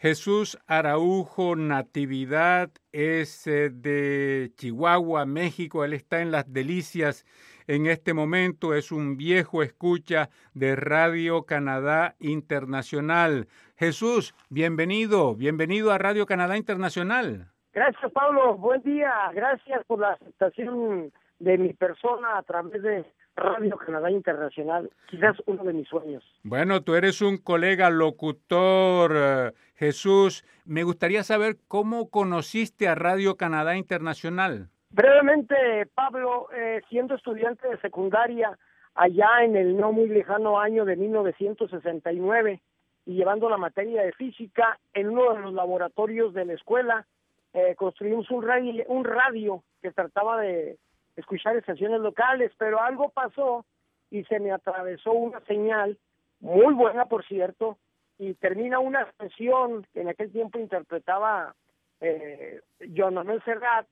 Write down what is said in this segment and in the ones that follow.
Jesús Araujo Natividad es eh, de Chihuahua, México. Él está en las delicias en este momento. Es un viejo escucha de Radio Canadá Internacional. Jesús, bienvenido, bienvenido a Radio Canadá Internacional. Gracias, Pablo. Buen día. Gracias por la aceptación de mi persona a través de Radio Canadá Internacional, quizás uno de mis sueños. Bueno, tú eres un colega locutor, eh, Jesús. Me gustaría saber cómo conociste a Radio Canadá Internacional. Brevemente, Pablo, eh, siendo estudiante de secundaria allá en el no muy lejano año de 1969 y llevando la materia de física en uno de los laboratorios de la escuela, eh, construimos un radio, un radio que trataba de escuchar estaciones locales, pero algo pasó y se me atravesó una señal muy buena, por cierto, y termina una canción que en aquel tiempo interpretaba eh, John Manuel Serrat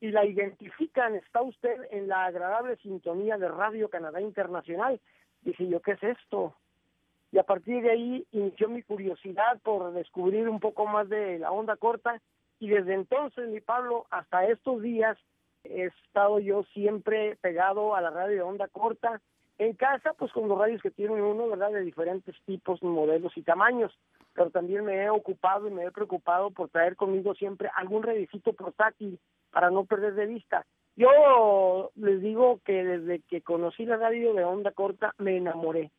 y la identifican, está usted en la agradable sintonía de Radio Canadá Internacional. Dije yo, ¿qué es esto? Y a partir de ahí inició mi curiosidad por descubrir un poco más de la onda corta y desde entonces, mi Pablo, hasta estos días he estado yo siempre pegado a la radio de onda corta. En casa, pues con los radios que tiene uno, ¿verdad? De diferentes tipos, modelos y tamaños. Pero también me he ocupado y me he preocupado por traer conmigo siempre algún radiocito portátil para no perder de vista. Yo les digo que desde que conocí la radio de onda corta me enamoré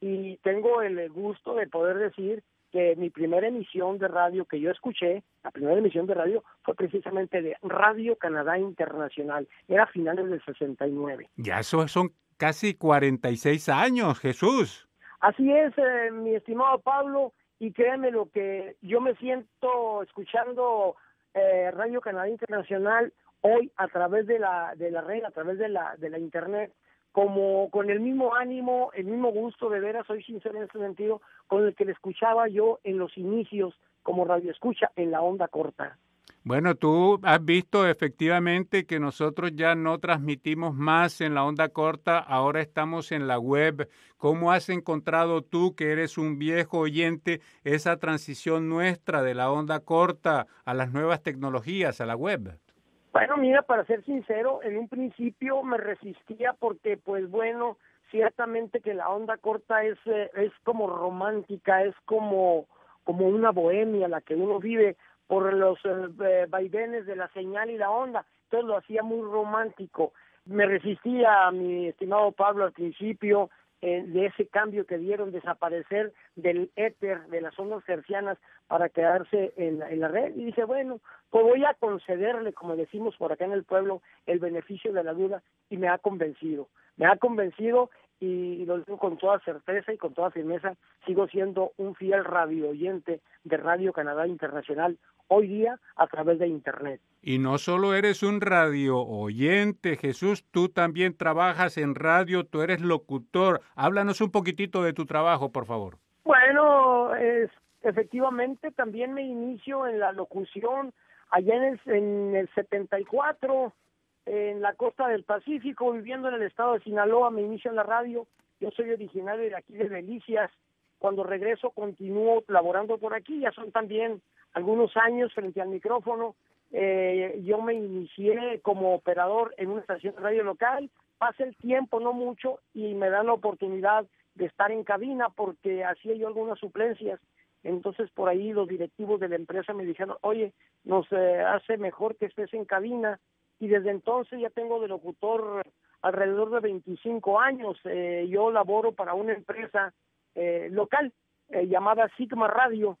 y tengo el gusto de poder decir que mi primera emisión de radio que yo escuché, la primera emisión de radio fue precisamente de Radio Canadá Internacional, era a finales del 69. Ya eso son casi 46 años, Jesús. Así es, eh, mi estimado Pablo, y créeme lo que yo me siento escuchando eh, Radio Canadá Internacional hoy a través de la de la red, a través de la de la internet, como con el mismo ánimo, el mismo gusto, de veras, soy sincero en este sentido, con el que le escuchaba yo en los inicios como radio escucha en la onda corta. Bueno, tú has visto efectivamente que nosotros ya no transmitimos más en la onda corta, ahora estamos en la web. ¿Cómo has encontrado tú, que eres un viejo oyente, esa transición nuestra de la onda corta a las nuevas tecnologías, a la web? Bueno, mira, para ser sincero, en un principio me resistía porque, pues bueno, ciertamente que la onda corta es, eh, es como romántica, es como, como una bohemia la que uno vive por los eh, vaivenes de la señal y la onda, entonces lo hacía muy romántico. Me resistía, mi estimado Pablo, al principio, de ese cambio que dieron, desaparecer del éter, de las ondas hercianas para quedarse en la, en la red. Y dice, bueno, pues voy a concederle, como decimos por acá en el pueblo, el beneficio de la duda y me ha convencido. Me ha convencido y lo digo con toda certeza y con toda firmeza, sigo siendo un fiel radio oyente de Radio Canadá Internacional hoy día a través de Internet. Y no solo eres un radio oyente, Jesús, tú también trabajas en radio, tú eres locutor. Háblanos un poquitito de tu trabajo, por favor. Bueno, es, efectivamente también me inicio en la locución allá en el, en el 74 en la costa del Pacífico, viviendo en el estado de Sinaloa, me inicio en la radio. Yo soy originario de aquí de Delicias. Cuando regreso continúo laborando por aquí, ya son también algunos años frente al micrófono. Eh, yo me inicié como operador en una estación de radio local, pasa el tiempo, no mucho, y me dan la oportunidad de estar en cabina porque hacía yo algunas suplencias. Entonces por ahí los directivos de la empresa me dijeron, oye, nos eh, hace mejor que estés en cabina. Y desde entonces ya tengo de locutor alrededor de 25 años. Eh, yo laboro para una empresa local llamada Sigma Radio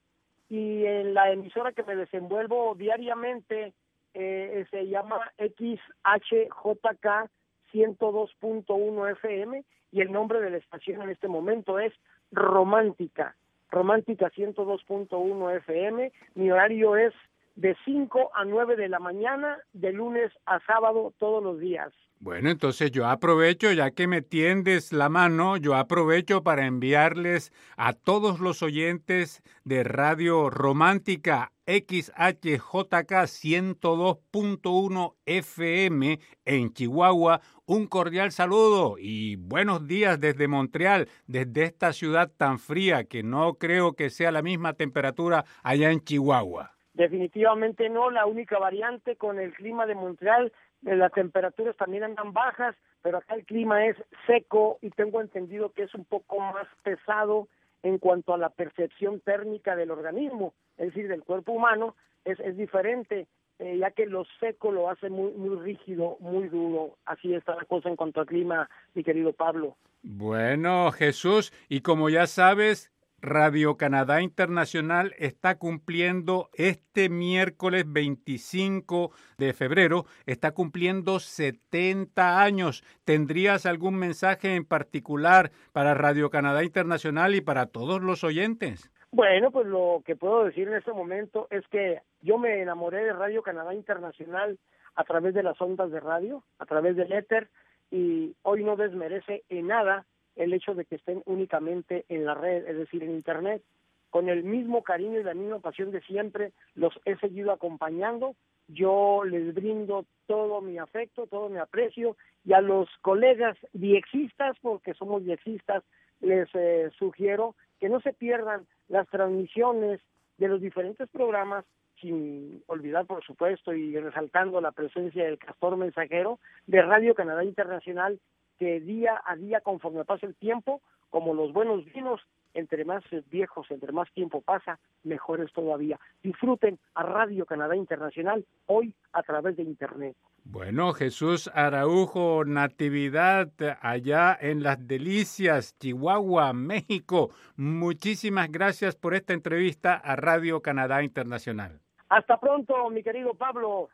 y en la emisora que me desenvuelvo diariamente eh, se llama XHJK 102.1 FM y el nombre de la estación en este momento es Romántica, Romántica 102.1 FM. Mi horario es de 5 a 9 de la mañana, de lunes a sábado, todos los días. Bueno, entonces yo aprovecho, ya que me tiendes la mano, yo aprovecho para enviarles a todos los oyentes de Radio Romántica XHJK 102.1 FM en Chihuahua un cordial saludo y buenos días desde Montreal, desde esta ciudad tan fría que no creo que sea la misma temperatura allá en Chihuahua. Definitivamente no, la única variante con el clima de Montreal, eh, las temperaturas también andan bajas, pero acá el clima es seco y tengo entendido que es un poco más pesado en cuanto a la percepción térmica del organismo, es decir, del cuerpo humano, es, es diferente, eh, ya que lo seco lo hace muy, muy rígido, muy duro. Así está la cosa en cuanto al clima, mi querido Pablo. Bueno, Jesús, y como ya sabes, Radio Canadá Internacional está cumpliendo este miércoles 25 de febrero, está cumpliendo 70 años. ¿Tendrías algún mensaje en particular para Radio Canadá Internacional y para todos los oyentes? Bueno, pues lo que puedo decir en este momento es que yo me enamoré de Radio Canadá Internacional a través de las ondas de radio, a través del éter, y hoy no desmerece en nada el hecho de que estén únicamente en la red, es decir, en Internet. Con el mismo cariño y la misma pasión de siempre, los he seguido acompañando. Yo les brindo todo mi afecto, todo mi aprecio, y a los colegas diexistas, porque somos diexistas, les eh, sugiero que no se pierdan las transmisiones de los diferentes programas, sin olvidar, por supuesto, y resaltando la presencia del castor mensajero de Radio Canadá Internacional que día a día, conforme pasa el tiempo, como los buenos vinos, entre más viejos, entre más tiempo pasa, mejores todavía. Disfruten a Radio Canadá Internacional hoy a través de Internet. Bueno, Jesús Araujo, Natividad, allá en Las Delicias, Chihuahua, México. Muchísimas gracias por esta entrevista a Radio Canadá Internacional. Hasta pronto, mi querido Pablo.